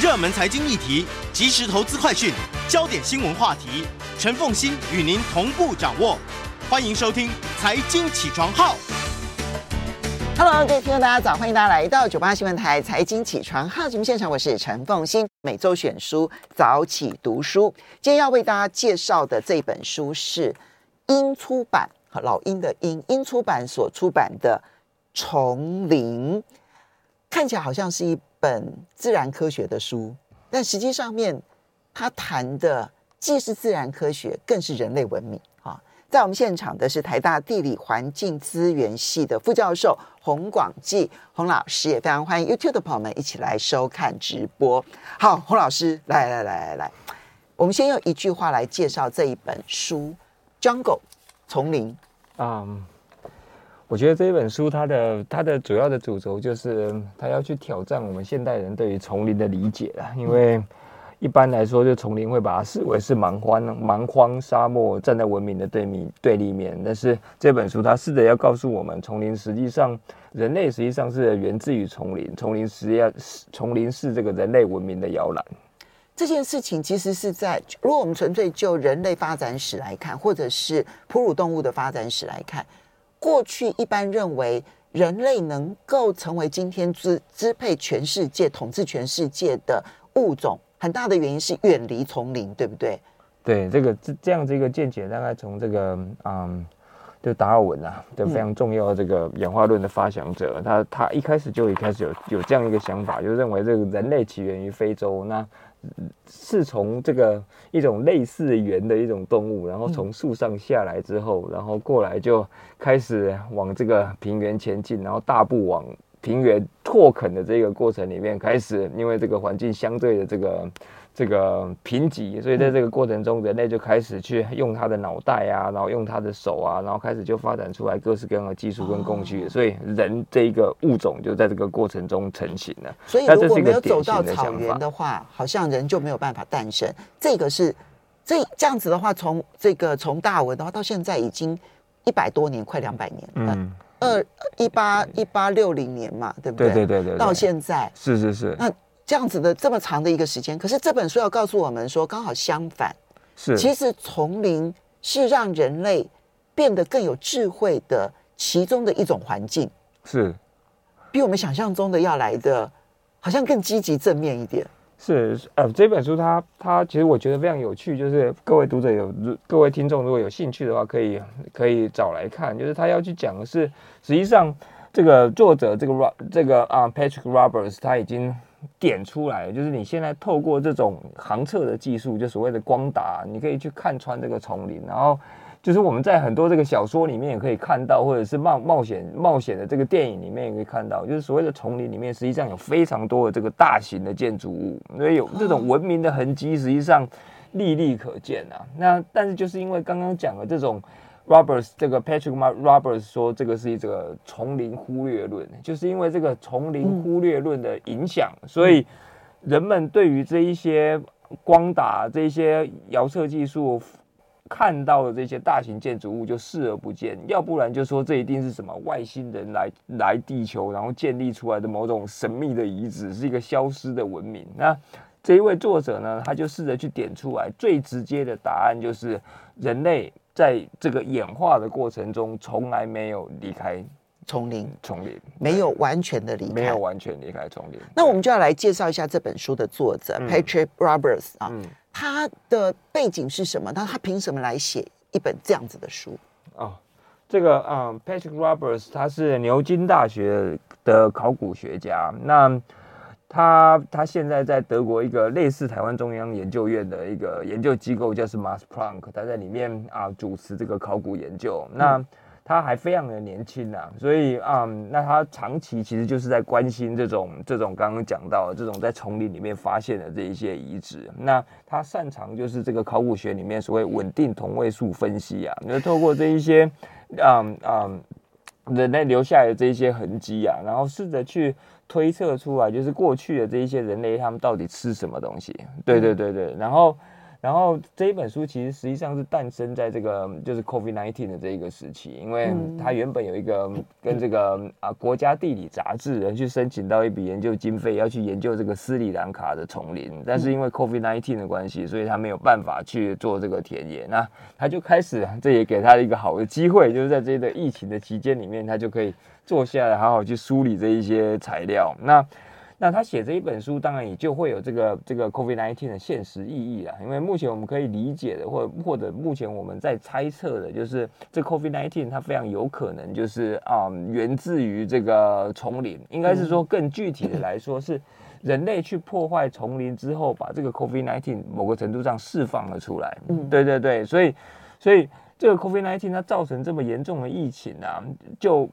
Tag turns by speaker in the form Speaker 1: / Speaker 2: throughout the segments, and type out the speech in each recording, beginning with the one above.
Speaker 1: 热门财经议题、即时投资快讯、焦点新闻话题，陈凤欣与您同步掌握。欢迎收听《财经起床号》。
Speaker 2: Hello，各位听众，大家早！欢迎大家来到九八新闻台《财经起床号》节目现场，我是陈凤欣。每周选书早起读书，今天要为大家介绍的这本书是英出版，老鹰的鹰，英出版所出版的《丛林》。看起来好像是一本自然科学的书，但实际上面，他谈的既是自然科学，更是人类文明啊！在我们现场的是台大地理环境资源系的副教授洪广记洪老师，也非常欢迎 YouTube 的朋友们一起来收看直播。好，洪老师，来来来来来，我们先用一句话来介绍这一本书《Jungle》丛林。
Speaker 3: 啊、我觉得这一本书，它的它的主要的主轴就是，它要去挑战我们现代人对于丛林的理解了。因为一般来说，就丛林会把它视为是蛮荒、蛮荒、沙漠，站在文明的对面对立面。但是这本书，它试着要告诉我们，丛林实际上，人类实际上是源自于丛林，丛林实际上，丛林是这个人类文明的摇篮。
Speaker 2: 这件事情其实是在，如果我们纯粹就人类发展史来看，或者是哺乳动物的发展史来看。过去一般认为，人类能够成为今天支支配全世界、统治全世界的物种，很大的原因是远离丛林，对不对？
Speaker 3: 对，这个这这样子一个见解，大概从这个嗯，就达尔文啊，就非常重要的这个演化论的发想者，他他一开始就一开始有有这样一个想法，就认为这个人类起源于非洲，那。是从这个一种类似猿的一种动物，然后从树上下来之后，然后过来就开始往这个平原前进，然后大步往平原拓垦的这个过程里面开始，因为这个环境相对的这个。这个贫瘠，所以在这个过程中，人类就开始去用他的脑袋啊，然后用他的手啊，然后开始就发展出来各式各样的技术跟工具，所以人这一个物种就在这个过程中成型了。
Speaker 2: 所以如果没有走到草原的话，好像人就没有办法诞生。这个是这这样子的话，从这个从大文的话到现在已经一百多年，快两百年。嗯，二一八一八六零年嘛，对不对？
Speaker 3: 对对对对，
Speaker 2: 到现在
Speaker 3: 是是是。
Speaker 2: 那。这样子的这么长的一个时间，可是这本书要告诉我们说，刚好相反，
Speaker 3: 是
Speaker 2: 其实丛林是让人类变得更有智慧的其中的一种环境，
Speaker 3: 是
Speaker 2: 比我们想象中的要来的好像更积极正面一点。
Speaker 3: 是呃，这本书它它其实我觉得非常有趣，就是各位读者有各位听众如果有兴趣的话，可以可以找来看，就是他要去讲的是，实际上这个作者这个 Rob 这个啊 Patrick Roberts 他已经。点出来，就是你现在透过这种航测的技术，就所谓的光达，你可以去看穿这个丛林。然后，就是我们在很多这个小说里面也可以看到，或者是冒冒险冒险的这个电影里面也可以看到，就是所谓的丛林里面实际上有非常多的这个大型的建筑物，所以有这种文明的痕迹，实际上历历可见啊。那但是就是因为刚刚讲的这种。Roberts 这个 Patrick Roberts 说，这个是一个丛林忽略论，就是因为这个丛林忽略论的影响，嗯，所以人们对于这一些光打、这些遥测技术看到的这些大型建筑物就视而不见，要不然就说这一定是什么外星人来来地球，然后建立出来的某种神秘的遗址，是一个消失的文明。那这一位作者呢，他就试着去点出来，最直接的答案就是人类。在这个演化的过程中，从来没有离开丛林，丛林
Speaker 2: 没有完全的离开，
Speaker 3: 没有完全离开丛林。
Speaker 2: 那我们就要来介绍一下这本书的作者、嗯、Patrick Roberts 啊、嗯，他的背景是什么？他他凭什么来写一本这样子的书？
Speaker 3: 哦，这个啊、嗯、，Patrick Roberts 他是牛津大学的考古学家。那他他现在在德国一个类似台湾中央研究院的一个研究机构，叫是 Max Planck，他在里面啊主持这个考古研究。那他还非常的年轻啊，所以啊、嗯，那他长期其实就是在关心这种这种刚刚讲到的这种在丛林里面发现的这一些遗址。那他擅长就是这个考古学里面所谓稳定同位素分析啊，那透过这一些啊啊、嗯嗯、人类留下来的这一些痕迹啊，然后试着去。推测出来就是过去的这一些人类，他们到底吃什么东西？对对对对。然后，然后这一本书其实实际上是诞生在这个就是 COVID-19 的这一个时期，因为它原本有一个跟这个啊国家地理杂志人去申请到一笔研究经费，要去研究这个斯里兰卡的丛林，但是因为 COVID-19 的关系，所以他没有办法去做这个田野。那他就开始，这也给他一个好的机会，就是在这个疫情的期间里面，他就可以坐下来好好去梳理这一些材料。那那他写这一本书，当然也就会有这个这个 COVID-19 的现实意义啦。因为目前我们可以理解的，或或者目前我们在猜测的，就是这 COVID-19 它非常有可能就是啊、嗯，源自于这个丛林。应该是说更具体的来说，是人类去破坏丛林之后，把这个 COVID-19 某个程度上释放了出来。嗯，对对对，所以所以这个 COVID-19 它造成这么严重的疫情啊，就。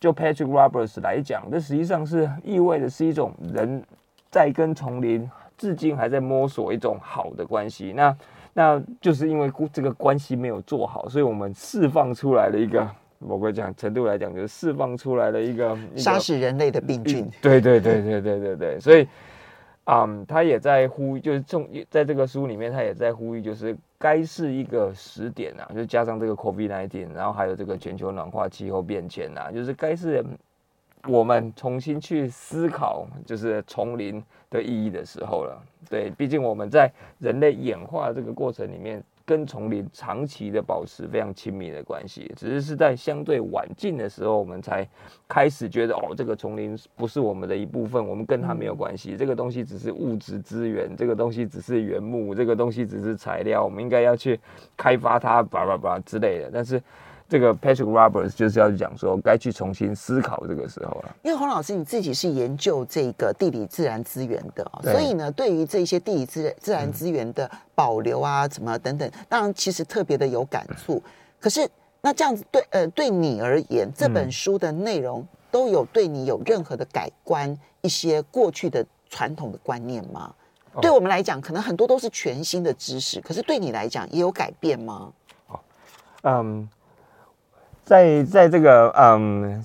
Speaker 3: 就 Patrick Roberts 来讲，这实际上是意味着是一种人在跟丛林至今还在摸索一种好的关系。那那就是因为这个关系没有做好，所以我们释放出来了一个某个讲程度来讲，就是释放出来了一个
Speaker 2: 杀死人类的病菌。
Speaker 3: 对对对对对对对，所以。啊、他也在呼吁，就是从在这个书里面，他也在呼吁，就是该是一个时点啊，就加上这个 COVID-19，然后还有这个全球暖化、气候变迁啊，就是该是我们重新去思考，就是丛林的意义的时候了。对，毕竟我们在人类演化这个过程里面。跟丛林长期的保持非常亲密的关系，只是是在相对晚近的时候，我们才开始觉得哦，这个丛林不是我们的一部分，我们跟它没有关系。这个东西只是物质资源，这个东西只是原木，这个东西只是材料，我们应该要去开发它，叭叭叭之类的。但是。这个 Patrick Roberts 就是要讲说，该去重新思考这个时候了。
Speaker 2: 因为洪老师你自己是研究这个地理自然资源的，所以呢，对于这些地理自自然资源的保留啊，什么等等，当然其实特别的有感触。可是那这样子对呃对你而言，这本书的内容都有对你有任何的改观？一些过去的传统的观念吗？对我们来讲，可能很多都是全新的知识，可是对你来讲也有改变吗？哦，
Speaker 3: 嗯。在在这个嗯，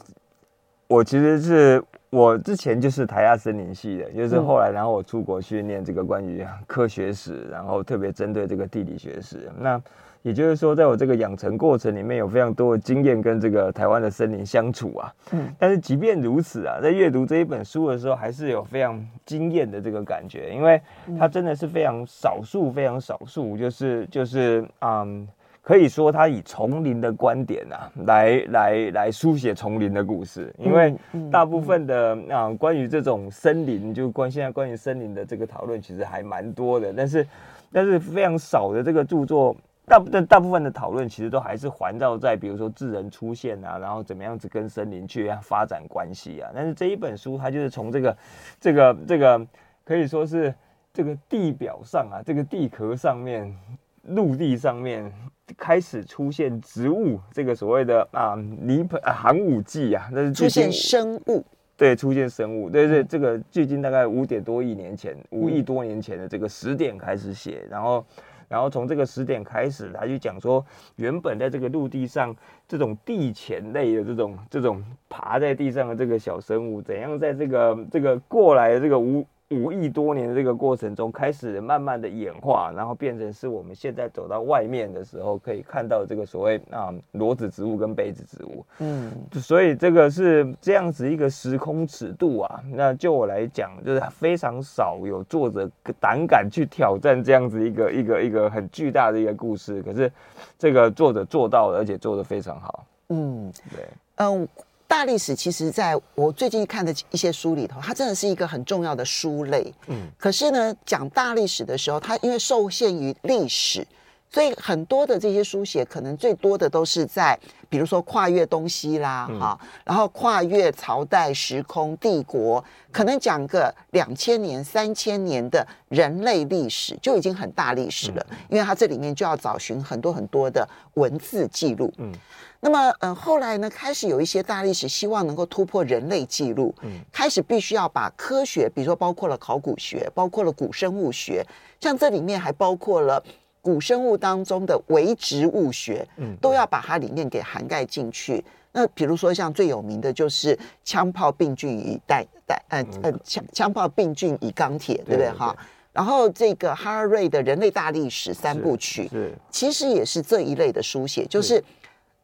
Speaker 3: 我其实是我之前就是台大森林系的，就是后来然后我出国去念这个关于科学史，然后特别针对这个地理学史。那也就是说，在我这个养成过程里面有非常多的经验跟这个台湾的森林相处啊。嗯。但是即便如此啊，在阅读这一本书的时候，还是有非常惊艳的这个感觉，因为它真的是非常少数，非常少数，就是就是嗯。可以说，他以丛林的观点啊，来来来书写丛林的故事。因为大部分的啊，关于这种森林，就关现在关于森林的这个讨论，其实还蛮多的。但是，但是非常少的这个著作，大部分大部分的讨论，其实都还是环绕在比如说智人出现啊，然后怎么样子跟森林去发展关系啊。但是这一本书，它就是从这个这个这个可以说是这个地表上啊，这个地壳上面。陆地上面开始出现植物，这个所谓的啊泥盆啊寒武纪啊，那是
Speaker 2: 出现生物，
Speaker 3: 对，出现生物，对对，这个距今大概五点多亿年前，五亿多年前的这个时点开始写，然后，然后从这个时点开始，他就讲说，原本在这个陆地上这种地潜类的这种这种爬在地上的这个小生物，怎样在这个这个过来的这个无。五亿多年的这个过程中，开始慢慢的演化，然后变成是我们现在走到外面的时候可以看到这个所谓啊裸子植物跟杯子植物。嗯，所以这个是这样子一个时空尺度啊。那就我来讲，就是非常少有作者胆敢去挑战这样子一个一个一个很巨大的一个故事。可是这个作者做到了，而且做得非常好。嗯，对，嗯。
Speaker 2: 大历史其实，在我最近看的一些书里头，它真的是一个很重要的书类。嗯，可是呢，讲大历史的时候，它因为受限于历史，所以很多的这些书写，可能最多的都是在，比如说跨越东西啦，哈、嗯，然后跨越朝代、时空、帝国，可能讲个两千年、三千年的人类历史，就已经很大历史了。嗯、因为它这里面就要找寻很多很多的文字记录。嗯。那么，嗯、呃，后来呢，开始有一些大历史希望能够突破人类记录，嗯，开始必须要把科学，比如说包括了考古学，包括了古生物学，像这里面还包括了古生物当中的微植物学，嗯，都要把它里面给涵盖进去。那比如说像最有名的就是枪炮病菌与带带，呃呃枪枪炮病菌与钢铁，对不对？哈？然后这个哈拉瑞的人类大历史三部曲，
Speaker 3: 是
Speaker 2: 其实也是这一类的书写，就是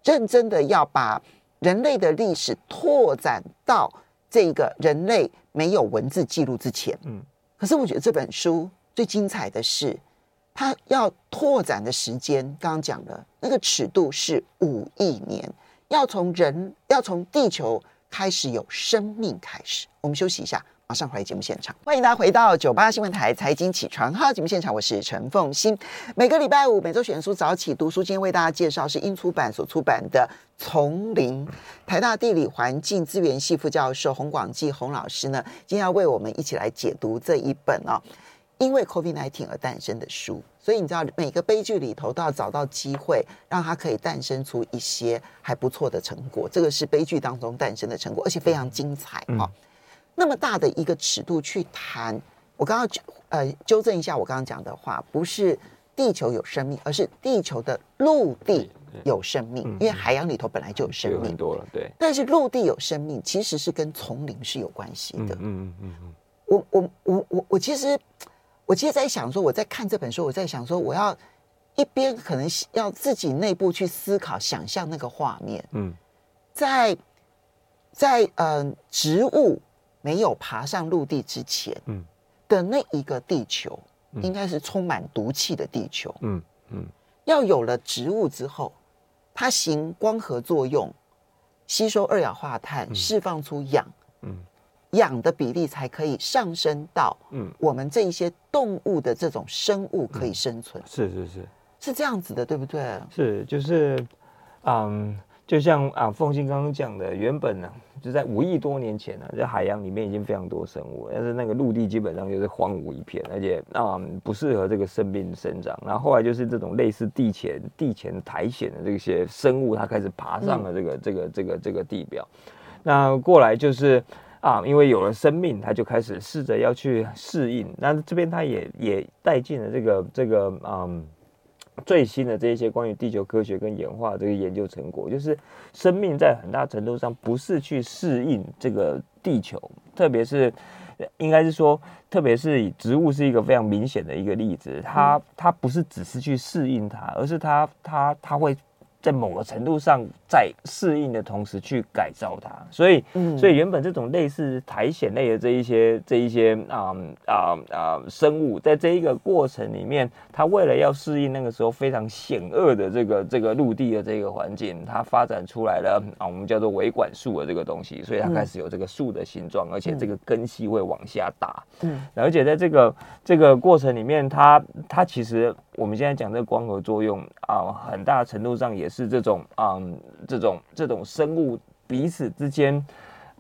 Speaker 2: 认真的要把人类的历史拓展到这个人类没有文字记录之前。嗯，可是我觉得这本书最精彩的是，它要拓展的时间，刚刚讲的那个尺度是五亿年，要从人要从地球开始有生命开始。我们休息一下。马上回来节目现场，欢迎大家回到九八新闻台财经起床号节目现场，我是陈凤欣。每个礼拜五每周选书早起读书，今天为大家介绍是英出版所出版的《丛林》，台大地理环境资源系副教授洪广记洪老师呢，今天要为我们一起来解读这一本哦，因为 COVID-19 而诞生的书。所以你知道，每个悲剧里头都要找到机会，让它可以诞生出一些还不错的成果。这个是悲剧当中诞生的成果，而且非常精彩哦。嗯那么大的一个尺度去谈，我刚刚呃纠正一下我刚刚讲的话，不是地球有生命，而是地球的陆地有生命，因为海洋里头本来就有生命
Speaker 3: 多了，对。
Speaker 2: 但是陆地有生命，其实是跟丛林是有关系的。嗯嗯嗯嗯。我我我我我其实我其实在想说，我在看这本书，我在想说，我要一边可能要自己内部去思考、想象那个画面。嗯，在在嗯、呃、植物。没有爬上陆地之前，嗯，的那一个地球，应该是充满毒气的地球，嗯嗯，要有了植物之后，它行光合作用，吸收二氧化碳，释放出氧，嗯，氧的比例才可以上升到，嗯，我们这一些动物的这种生物可以生存，
Speaker 3: 是是是，
Speaker 2: 是这样子的，对不对？
Speaker 3: 是，就是，嗯。就像啊，凤信刚刚讲的，原本呢、啊，就在五亿多年前呢、啊，在海洋里面已经非常多生物，但是那个陆地基本上就是荒芜一片，而且啊不适合这个生命生长。然后后来就是这种类似地潜、地潜苔藓的这些生物，它开始爬上了这个、嗯、这个、这个、这个地表。那过来就是啊，因为有了生命，他就开始试着要去适应。那这边他也也带进了这个这个嗯。最新的这一些关于地球科学跟演化这个研究成果，就是生命在很大程度上不是去适应这个地球，特别是应该是说，特别是以植物是一个非常明显的一个例子，它它不是只是去适应它，而是它它它会。在某个程度上，在适应的同时去改造它，所以，嗯、所以原本这种类似苔藓类的这一些、这一些啊啊啊生物，在这一个过程里面，它为了要适应那个时候非常险恶的这个这个陆地的这个环境，它发展出来了啊，我们叫做维管束的这个东西，所以它开始有这个树的形状，而且这个根系会往下打，嗯，而且在这个这个过程里面，它它其实。我们现在讲这个光合作用啊，很大程度上也是这种嗯，这种这种生物彼此之间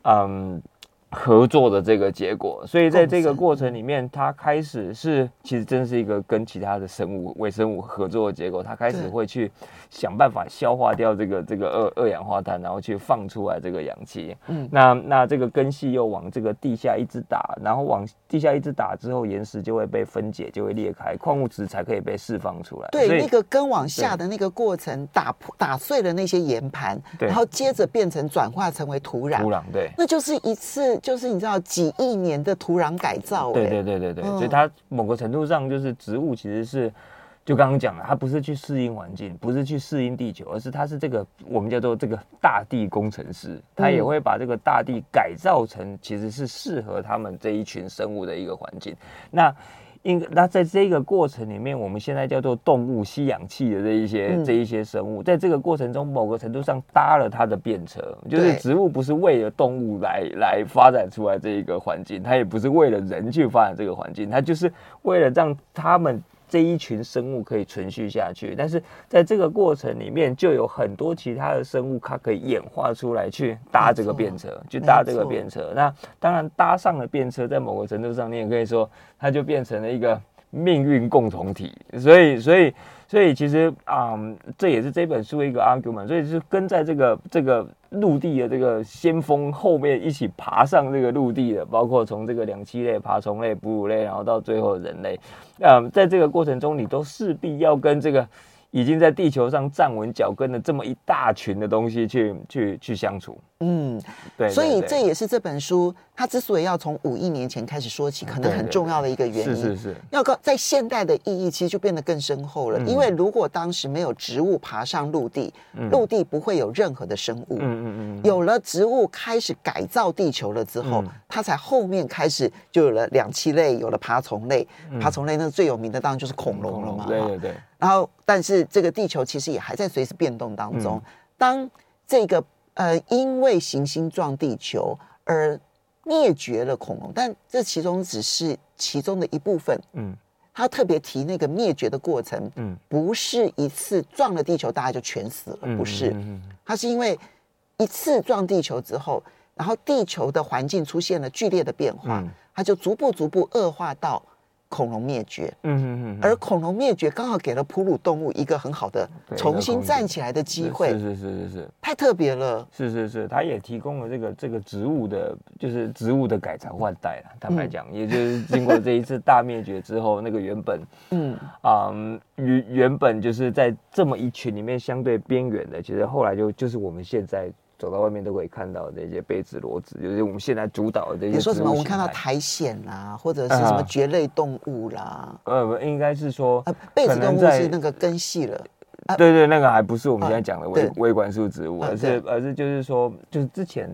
Speaker 3: 嗯。合作的这个结果，所以在这个过程里面，它开始是其实真是一个跟其他的生物、微生物合作的结果。它开始会去想办法消化掉这个这个二二氧化碳，然后去放出来这个氧气。嗯，那那这个根系又往这个地下一直打，然后往地下一直打之后，岩石就会被分解，就会裂开，矿物质才可以被释放出来。
Speaker 2: 对，那个根往下的那个过程，打破打碎了那些岩盘，然后接着变成转化成为土壤。
Speaker 3: 土壤对，
Speaker 2: 那就是一次。就是你知道几亿年的土壤改造，
Speaker 3: 对对对对对，所以它某个程度上就是植物其实是，就刚刚讲了，它不是去适应环境，不是去适应地球，而是它是这个我们叫做这个大地工程师，它也会把这个大地改造成其实是适合他们这一群生物的一个环境。那应那在这个过程里面，我们现在叫做动物吸氧气的这一些、嗯、这一些生物，在这个过程中，某个程度上搭了它的便车，就是植物不是为了动物来来发展出来这一个环境，它也不是为了人去发展这个环境，它就是为了让他们。这一群生物可以存续下去，但是在这个过程里面，就有很多其他的生物，它可以演化出来去搭这个便车，去搭这个便车。那当然搭上了便车，在某个程度上，你也可以说，它就变成了一个命运共同体。所以，所以。所以其实啊、这也是这本书一个 argument。所以是跟在这个这个陆地的这个先锋后面一起爬上这个陆地的，包括从这个两栖类、爬虫类、哺乳类，然后到最后人类。啊、嗯，在这个过程中，你都势必要跟这个已经在地球上站稳脚跟的这么一大群的东西去去去相处。嗯，对，
Speaker 2: 所以这也是这本书它之所以要从五亿年前开始说起，可能很重要的一个原因。
Speaker 3: 是是是，
Speaker 2: 要告在现代的意义其实就变得更深厚了。因为如果当时没有植物爬上陆地，陆地不会有任何的生物。嗯嗯嗯。有了植物开始改造地球了之后，它才后面开始就有了两栖类，有了爬虫类。爬虫类那最有名的当然就是恐龙了嘛。
Speaker 3: 对对对。
Speaker 2: 然后，但是这个地球其实也还在随时变动当中。当这个呃，因为行星撞地球而灭绝了恐龙，但这其中只是其中的一部分。嗯，他特别提那个灭绝的过程，嗯，不是一次撞了地球大家就全死了，不是，它是因为一次撞地球之后，然后地球的环境出现了剧烈的变化，它就逐步逐步恶化到。恐龙灭绝，嗯嗯嗯，而恐龙灭绝刚好给了哺乳动物一个很好的重新站起来的机会，
Speaker 3: 是是是是是，
Speaker 2: 太特别了，
Speaker 3: 是是是，它也提供了这个这个植物的，就是植物的改朝换代了。坦白讲，也就是经过这一次大灭绝之后，那个原本，嗯。啊原原本就是在这么一群里面相对边缘的，其实后来就就是我们现在。走到外面都可以看到这些被子骡子，就是我们现在主导的这些。
Speaker 2: 你说什么？我们看到苔藓啦，或者是什么蕨类动物啦？
Speaker 3: 呃，应该是说，
Speaker 2: 呃，卑子动物是那个根系了。
Speaker 3: 对对，那个还不是我们现在讲的微微管束植物，而是而是就是说，就是之前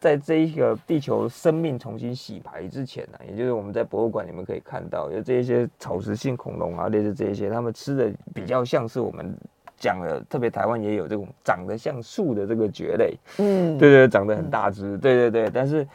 Speaker 3: 在这一个地球生命重新洗牌之前呢，也就是我们在博物馆里面可以看到，有这一些草食性恐龙啊，类似这一些，它们吃的比较像是我们。讲了，特别台湾也有这种长得像树的这个蕨类，嗯，对对，长得很大只，对对对，但是。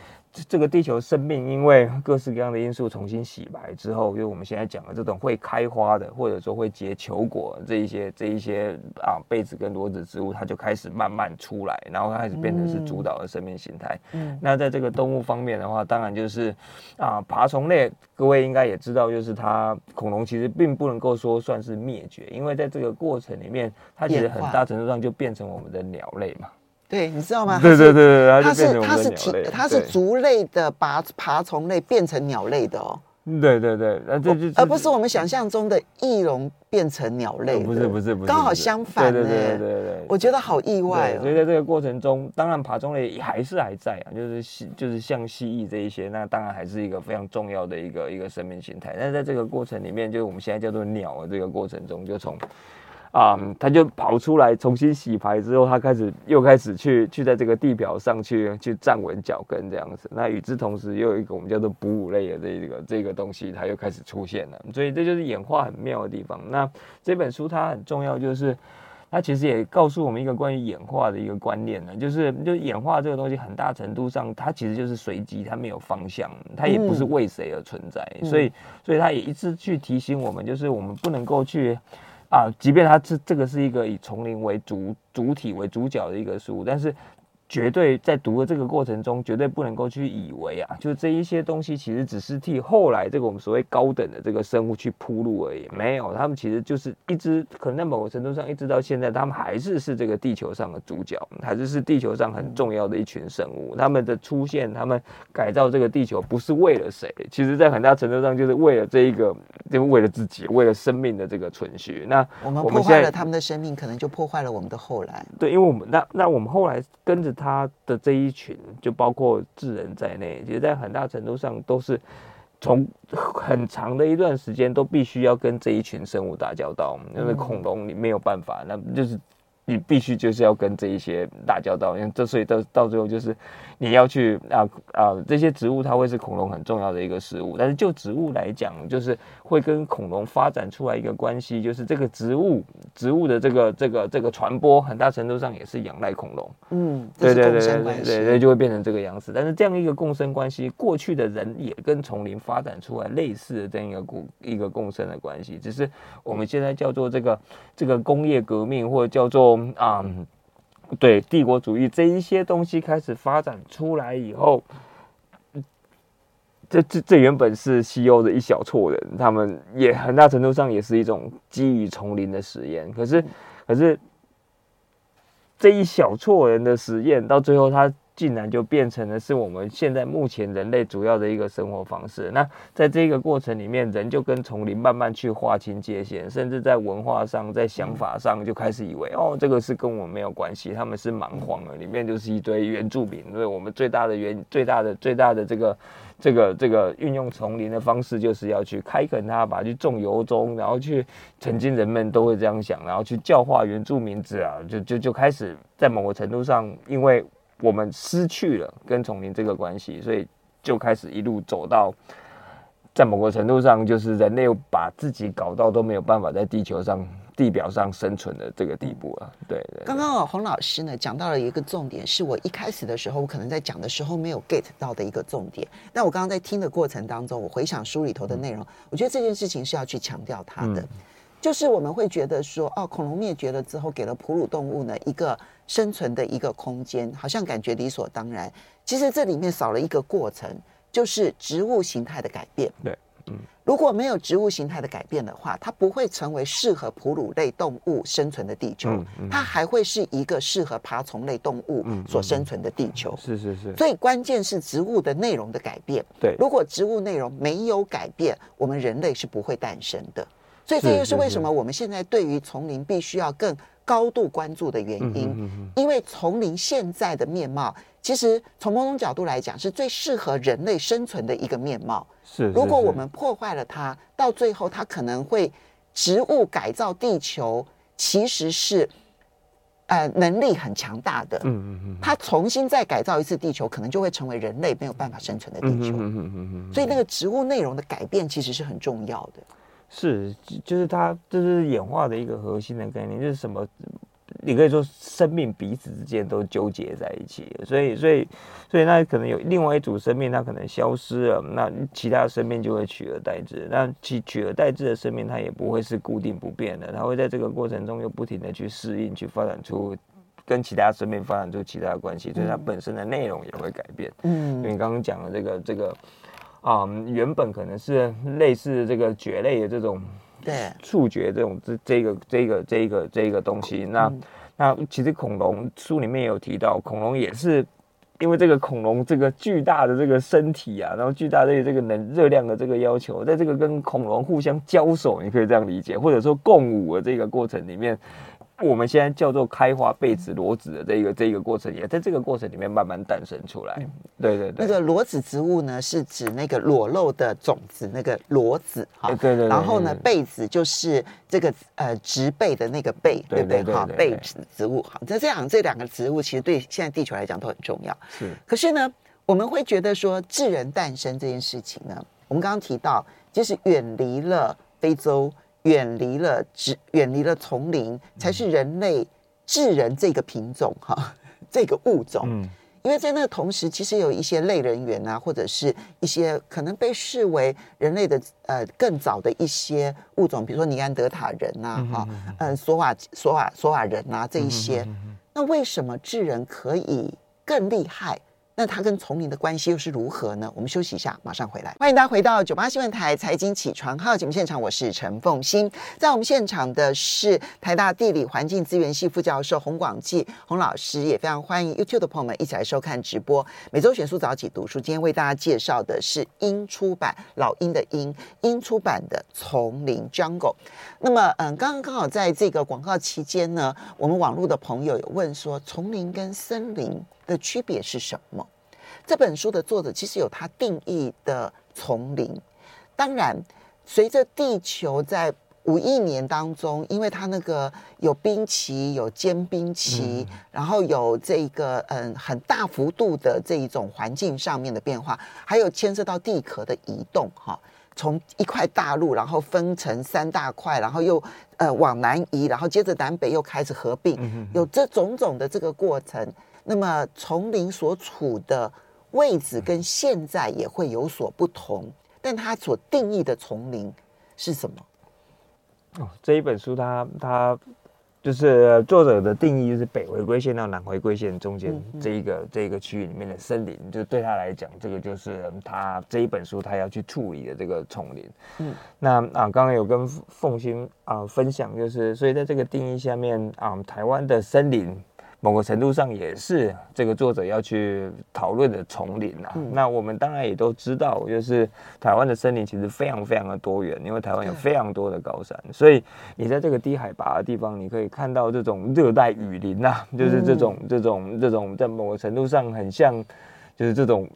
Speaker 3: 这个地球生命因为各式各样的因素重新洗白之后，就我们现在讲的这种会开花的，或者说会结球果这一些这一些啊被子跟裸子植物，它就开始慢慢出来，然后它开始变成是主导的生命形态。嗯，那在这个动物方面的话，当然就是啊爬虫类，各位应该也知道，就是它恐龙其实并不能够说算是灭绝，因为在这个过程里面，它其实很大程度上就变成我们的鸟类嘛。
Speaker 2: 对，你知道吗？
Speaker 3: 对对对，
Speaker 2: 它是它是体它是足类的爬爬虫类变成鸟类的哦。
Speaker 3: 对对对，那这就
Speaker 2: 而不是我们想象中的翼龙变成鸟类，
Speaker 3: 不是不是不是，
Speaker 2: 刚好相反。对对对对对，我觉得好意外哦。
Speaker 3: 所以在这个过程中，当然爬虫类还是还在啊，就是蜥就是像蜥蜴这一些，那当然还是一个非常重要的一个一个生命形态。但是在这个过程里面，就是我们现在叫做鸟的这个过程中，就从。啊，他就跑出来重新洗牌之后，他开始又开始去去在这个地表上去去站稳脚跟这样子。那与之同时，又有一个我们叫做哺乳类的这个这个东西，它又开始出现了。所以这就是演化很妙的地方。那这本书它很重要，就是它其实也告诉我们一个关于演化的一个观念呢，就是就演化这个东西很大程度上它其实就是随机，它没有方向，它也不是为谁而存在。所以所以它也一直去提醒我们，就是我们不能够去。啊，即便它是这个是一个以丛林为主主体为主角的一个书，但是。绝对在读的这个过程中，绝对不能够去以为啊，就是这一些东西其实只是替后来这个我们所谓高等的这个生物去铺路而已。没有，他们其实就是一直可能在某个程度上，一直到现在，他们还是是这个地球上的主角，还是是地球上很重要的一群生物。他们的出现，他们改造这个地球，不是为了谁，其实在很大程度上就是为了这一个，就为了自己，为了生命的这个存续。那
Speaker 2: 我们破坏了他们的生命，可能就破坏了我们的后来。
Speaker 3: 对，因为我们那那我们后来跟着。他的这一群，就包括智人在内，其实，在很大程度上都是从很长的一段时间都必须要跟这一群生物打交道，因为恐龙你没有办法，那就是。你必须就是要跟这一些打交道，因为这所以到到最后就是你要去啊啊这些植物它会是恐龙很重要的一个食物，但是就植物来讲，就是会跟恐龙发展出来一个关系，就是这个植物植物的这个这个这个传播很大程度上也是仰赖恐龙。嗯，对对对对对对，对，就会变成这个样子。但是这样一个共生关系，过去的人也跟丛林发展出来类似的这样一个共一个共生的关系，只是我们现在叫做这个这个工业革命或者叫做。啊、嗯，对，帝国主义这一些东西开始发展出来以后，这这这原本是西欧的一小撮人，他们也很大程度上也是一种基于丛林的实验。可是，可是这一小撮人的实验到最后，他竟然就变成了是我们现在目前人类主要的一个生活方式。那在这个过程里面，人就跟丛林慢慢去划清界限，甚至在文化上、在想法上就开始以为哦，这个是跟我没有关系，他们是蛮荒的，里面就是一堆原住民。所以我们最大的原、最大的、最大的这个、这个、这个运用丛林的方式，就是要去开垦它，把它去种油棕，然后去曾经人们都会这样想，然后去教化原住民子啊，就就就开始在某个程度上，因为。我们失去了跟丛林这个关系，所以就开始一路走到，在某个程度上，就是人类把自己搞到都没有办法在地球上、地表上生存的这个地步了。对对。
Speaker 2: 刚刚洪老师呢讲到了一个重点，是我一开始的时候，我可能在讲的时候没有 get 到的一个重点。那我刚刚在听的过程当中，我回想书里头的内容，我觉得这件事情是要去强调它的。就是我们会觉得说，哦，恐龙灭绝了之后，给了哺乳动物呢一个生存的一个空间，好像感觉理所当然。其实这里面少了一个过程，就是植物形态的改变。
Speaker 3: 对，嗯，
Speaker 2: 如果没有植物形态的改变的话，它不会成为适合哺乳类动物生存的地球，它还会是一个适合爬虫类动物所生存的地球。
Speaker 3: 是是是。
Speaker 2: 所以关键是植物的内容的改变。
Speaker 3: 对，
Speaker 2: 如果植物内容没有改变，我们人类是不会诞生的。所以这就是为什么我们现在对于丛林必须要更高度关注的原因，因为丛林现在的面貌，其实从某种角度来讲，是最适合人类生存的一个面貌。
Speaker 3: 是，
Speaker 2: 如果我们破坏了它，到最后它可能会植物改造地球，其实是呃能力很强大的。嗯嗯嗯，它重新再改造一次地球，可能就会成为人类没有办法生存的地球。嗯嗯嗯，所以那个植物内容的改变，其实是很重要的。
Speaker 3: 是，就是它，这是演化的一个核心的概念，就是什么？你可以说生命彼此之间都纠结在一起，所以，所以，所以，那可能有另外一组生命，它可能消失了，那其他的生命就会取而代之。那其取而代之的生命，它也不会是固定不变的，它会在这个过程中又不停的去适应，去发展出跟其他生命发展出其他的关系，所以它本身的内容也会改变。嗯，因为你刚刚讲的这个，这个。啊、嗯，原本可能是类似这个蕨类的这种，对，触觉这种这这个这个这个这个东西。那、嗯、那其实恐龙书里面也有提到，恐龙也是因为这个恐龙这个巨大的这个身体啊，然后巨大的这个能热量的这个要求，在这个跟恐龙互相交手，你可以这样理解，或者说共舞的这个过程里面。我们现在叫做开花被子裸子的这个这个过程，也在这个过程里面慢慢诞生出来。对对对，
Speaker 2: 那个裸子植物呢，是指那个裸露的种子，那个裸子哈。对对对。然后呢，被子就是这个呃植被的那个被，对不对？哈，被子植物。好，那这样这两个植物其实对现在地球来讲都很重要。是。可是呢，我们会觉得说智人诞生这件事情呢，我们刚刚提到，即使远离了非洲。远离了植，远离了丛林，才是人类智人这个品种哈，这个物种。嗯，因为在那个同时，其实有一些类人猿啊，或者是一些可能被视为人类的呃更早的一些物种，比如说尼安德塔人呐，哈，嗯，索瓦索瓦索瓦人呐这一些。那为什么智人可以更厉害？那它跟丛林的关系又是如何呢？我们休息一下，马上回来。欢迎大家回到九八新闻台财经起床号节目现场，我是陈凤欣。在我们现场的是台大地理环境资源系副教授洪广济洪老师，也非常欢迎 YouTube 的朋友们一起来收看直播。每周选书早起读书，今天为大家介绍的是英出版老鹰的鹰英出版的《丛林 Jungle》。那么，嗯，刚刚刚好在这个广告期间呢，我们网络的朋友有问说，丛林跟森林的区别是什么？这本书的作者其实有他定义的丛林，当然，随着地球在五亿年当中，因为它那个有冰期、有间冰期，嗯、然后有这个嗯很大幅度的这一种环境上面的变化，还有牵涉到地壳的移动，哈，从一块大陆，然后分成三大块，然后又呃往南移，然后接着南北又开始合并，有这种种的这个过程，那么丛林所处的。位置跟现在也会有所不同，但它所定义的丛林是什么？
Speaker 3: 哦，这一本书它它就是作者的定义，就是北回归线到南回归线中间这一个、嗯嗯、这一个区域里面的森林，就对他来讲，这个就是他这一本书他要去处理的这个丛林。嗯，那啊，刚刚有跟凤欣啊分享，就是所以在这个定义下面啊，台湾的森林。某个程度上也是这个作者要去讨论的丛林啊。嗯、那我们当然也都知道，就是台湾的森林其实非常非常的多元，因为台湾有非常多的高山，所以你在这个低海拔的地方，你可以看到这种热带雨林呐、啊，就是这种、嗯、这种这种在某个程度上很像，就是这种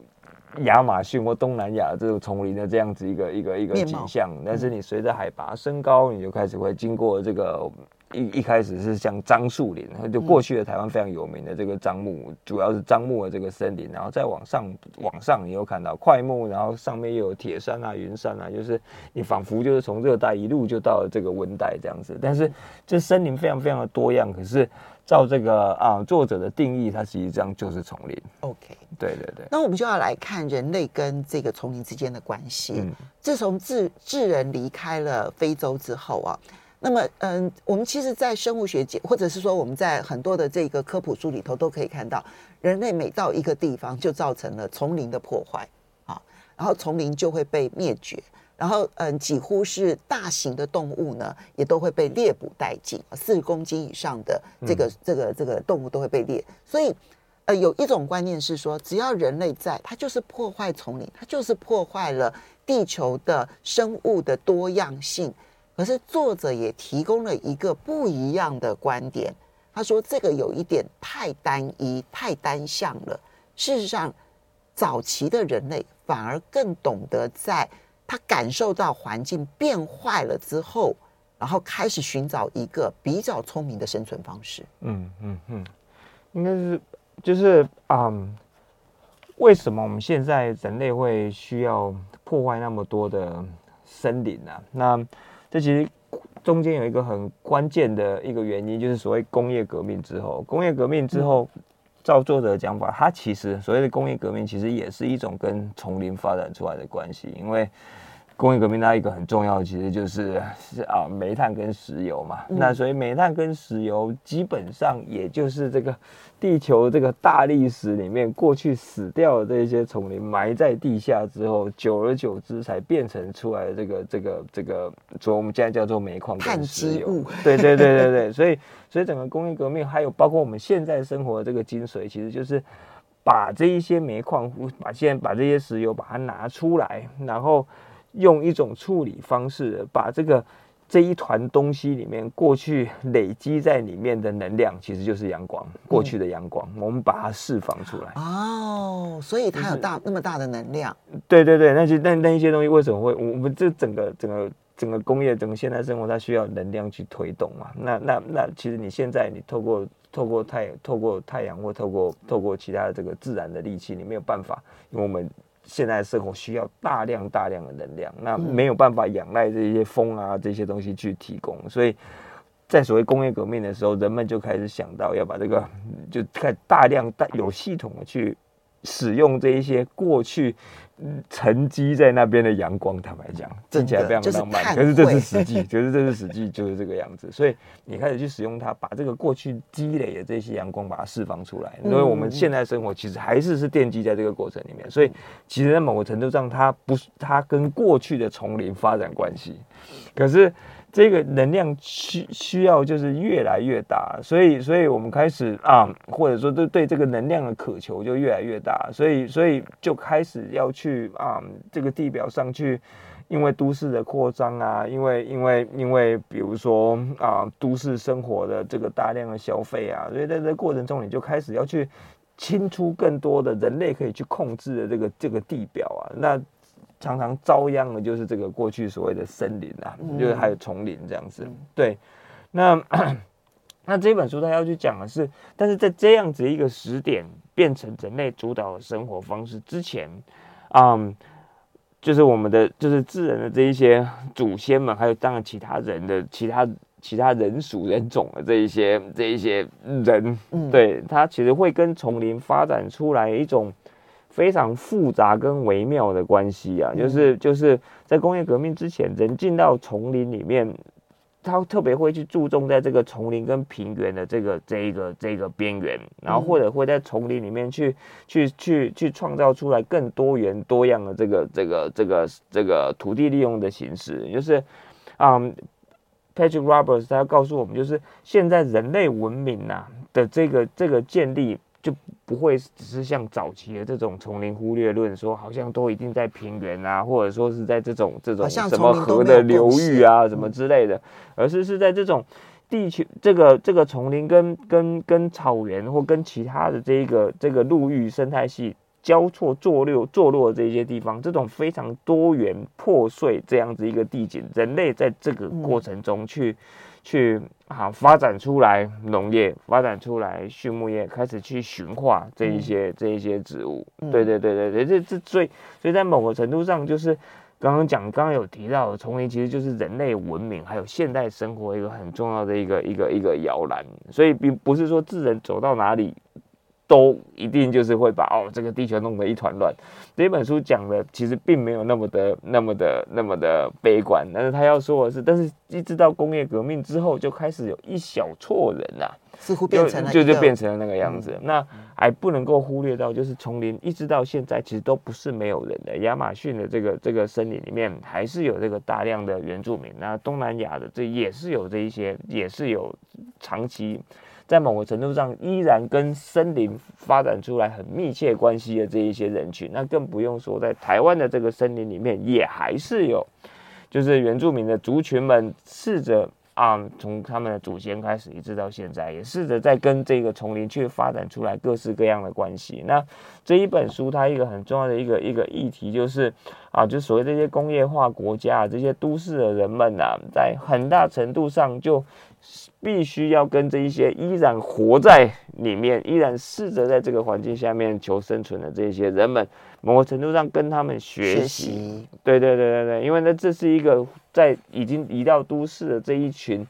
Speaker 3: 亚马逊或东南亚这种丛林的这样子一个一个一个景象。但是你随着海拔升高，你就开始会经过这个。一一开始是像樟树林，就过去的台湾非常有名的这个樟木，主要是樟木的这个森林，然后再往上往上，你又看到快木，然后上面又有铁山啊、云山啊，就是你仿佛就是从热带一路就到了这个温带这样子。但是这森林非常非常的多样，可是照这个啊作者的定义，它实际上就是丛林。OK，对对对。
Speaker 2: 那我们就要来看人类跟这个丛林之间的关系。嗯，自从智智人离开了非洲之后啊。那么，嗯，我们其实，在生物学界，或者是说我们在很多的这个科普书里头，都可以看到，人类每到一个地方，就造成了丛林的破坏啊，然后丛林就会被灭绝，然后，嗯，几乎是大型的动物呢，也都会被猎捕殆尽，四十公斤以上的这个这个这个动物都会被猎。所以，呃，有一种观念是说，只要人类在，它就是破坏丛林，它就是破坏了地球的生物的多样性。可是作者也提供了一个不一样的观点，他说这个有一点太单一、太单向了。事实上，早期的人类反而更懂得在他感受到环境变坏了之后，然后开始寻找一个比较聪明的生存方式。嗯嗯嗯，
Speaker 3: 应该是就是嗯，为什么我们现在人类会需要破坏那么多的森林呢？那这其实中间有一个很关键的一个原因，就是所谓工业革命之后，工业革命之后，照作者的讲法，它其实所谓的工业革命，其实也是一种跟丛林发展出来的关系，因为。工业革命它一个很重要的其实就是是啊煤炭跟石油嘛，嗯、那所以煤炭跟石油基本上也就是这个地球这个大历史里面过去死掉的这些丛林埋在地下之后，久而久之才变成出来的这个这个这个，所以我们现在叫做煤矿跟石油。对对对对对，所以所以整个工业革命还有包括我们现在生活的这个精髓，其实就是把这一些煤矿把现在把这些石油把它拿出来，然后。用一种处理方式，把这个这一团东西里面过去累积在里面的能量，其实就是阳光。过去的阳光，嗯、我们把它释放出来。
Speaker 2: 哦，所以它有大、就是、那么大的能量。
Speaker 3: 对对对，那些那那一些东西为什么会？我们这整个整个整个工业，整个现代生活，它需要能量去推动嘛？那那那，其实你现在你透过透过太透过太阳或透过透过其他的这个自然的力气，你没有办法，因为我们。现在社会需要大量大量的能量，那没有办法仰赖这些风啊这些东西去提供，所以在所谓工业革命的时候，人们就开始想到要把这个就开大量大有系统的去使用这一些过去。沉积在那边的阳光，坦白讲，听起来非常浪漫，可是这是实际，可是这是实际，就是这个样子。所以你开始去使用它，把这个过去积累的这些阳光，把它释放出来。因为我们现在生活其实还是是奠基在这个过程里面，所以其实在某个程度上，它不是它跟过去的丛林发展关系，可是。这个能量需需要就是越来越大，所以所以我们开始啊，或者说对对这个能量的渴求就越来越大，所以所以就开始要去啊这个地表上去，因为都市的扩张啊，因为因为因为比如说啊都市生活的这个大量的消费啊，所以在这过程中你就开始要去清出更多的人类可以去控制的这个这个地表啊，那。常常遭殃的就是这个过去所谓的森林啊，嗯、就是还有丛林这样子。嗯、对，那 那这本书他要去讲的是，但是在这样子一个时点变成人类主导的生活方式之前，嗯，就是我们的就是智人的这一些祖先们，还有当然其他人的其他其他人属人种的这一些这一些人，嗯、对，他其实会跟丛林发展出来一种。非常复杂跟微妙的关系啊，就是就是在工业革命之前，人进到丛林里面，他特别会去注重在这个丛林跟平原的这个这一个这个边缘，然后或者会在丛林里面去去去去创造出来更多元多样的这个这个这个这个土地利用的形式，就是，嗯。Patrick Roberts 他要告诉我们，就是现在人类文明呐、啊、的这个这个建立。就不会只是像早期的这种丛林忽略论，说好像都一定在平原啊，或者说是在这种这种什么河的流域啊，什么之类的，而是是在这种地球这个这个丛林跟跟跟草原或跟其他的这个这个陆域生态系交错坐落坐落的这些地方，这种非常多元破碎这样子一个地景，人类在这个过程中去。嗯去啊，发展出来农业，发展出来畜牧业，开始去驯化这一些、嗯、这一些植物。嗯、对对对对对，这这最所以在某个程度上，就是刚刚讲，刚刚有提到的丛林，其实就是人类文明还有现代生活一个很重要的一个一个一个摇篮。所以并不是说智人走到哪里。都一定就是会把哦这个地球弄得一团乱。这本书讲的其实并没有那么的那么的那么的悲观，但是他要说的是，但是一直到工业革命之后，就开始有一小撮人呐、啊，
Speaker 2: 似乎变成了
Speaker 3: 就就就变成了那个样子。嗯、那还不能够忽略到，就是丛林一直到现在其实都不是没有人的。亚马逊的这个这个森林里面还是有这个大量的原住民。那东南亚的这也是有这一些，也是有长期。在某个程度上，依然跟森林发展出来很密切关系的这一些人群，那更不用说在台湾的这个森林里面，也还是有，就是原住民的族群们试着啊，从他们的祖先开始，一直到现在，也试着在跟这个丛林去发展出来各式各样的关系。那这一本书，它一个很重要的一个一个议题，就是啊，就所谓这些工业化国家，这些都市的人们啊，在很大程度上就。必须要跟这一些依然活在里面、依然试着在这个环境下面求生存的这些人们，某个程度上跟他们学习。对对对对对，因为呢，这是一个在已经移到都市的这一群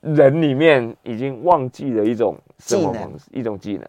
Speaker 3: 人里面，已经忘记的一种生活方式、一种技能。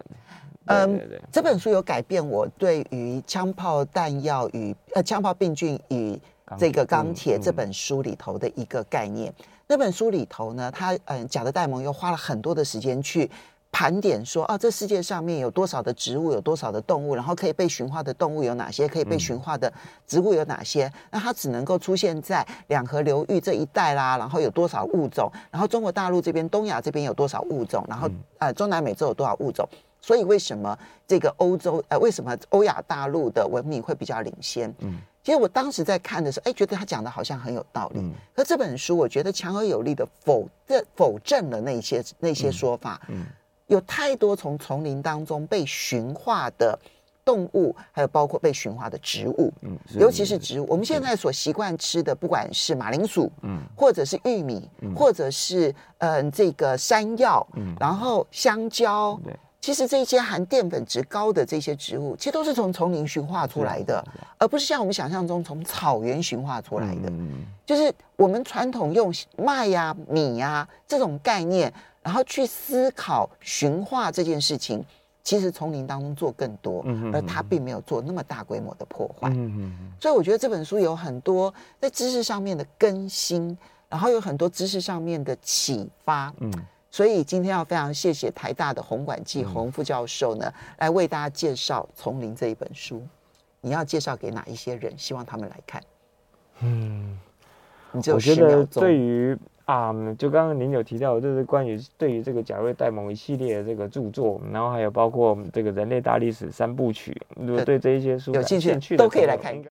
Speaker 2: 嗯，这本书有改变我对于枪炮弹药与呃枪炮病菌与这个钢铁这本书里头的一个概念。那本书里头呢，他嗯，贾德戴蒙又花了很多的时间去盘点说，啊，这世界上面有多少的植物，有多少的动物，然后可以被驯化的动物有哪些，可以被驯化的植物有哪些？那它只能够出现在两河流域这一带啦，然后有多少物种？然后中国大陆这边、东亚这边有多少物种？然后呃，中南美洲有多少物种？所以为什么这个欧洲呃，为什么欧亚大陆的文明会比较领先？嗯。其实我当时在看的时候，哎，觉得他讲的好像很有道理。可这本书，我觉得强而有力的否认否证了那些那些说法。嗯有太多从丛林当中被驯化的动物，还有包括被驯化的植物，尤其是植物。我们现在所习惯吃的，不管是马铃薯，嗯或者是玉米，或者是嗯这个山药，嗯然后香蕉。其实这些含淀粉值高的这些植物，其实都是从丛林驯化出来的，而不是像我们想象中从草原驯化出来的。就是我们传统用麦呀、米呀这种概念，然后去思考驯化这件事情，其实丛林当中做更多，而它并没有做那么大规模的破坏。所以我觉得这本书有很多在知识上面的更新，然后有很多知识上面的启发。所以今天要非常谢谢台大的洪管季洪副教授呢，来为大家介绍《丛林》这一本书。你要介绍给哪一些人？希望他们来看。嗯，你就我觉得
Speaker 3: 对于啊，就刚刚您有提到，就是关于对于这个贾瑞戴蒙一系列的这个著作，然后还有包括这个人类大历史三部曲，如果对这一些书有兴趣的，都可以来看。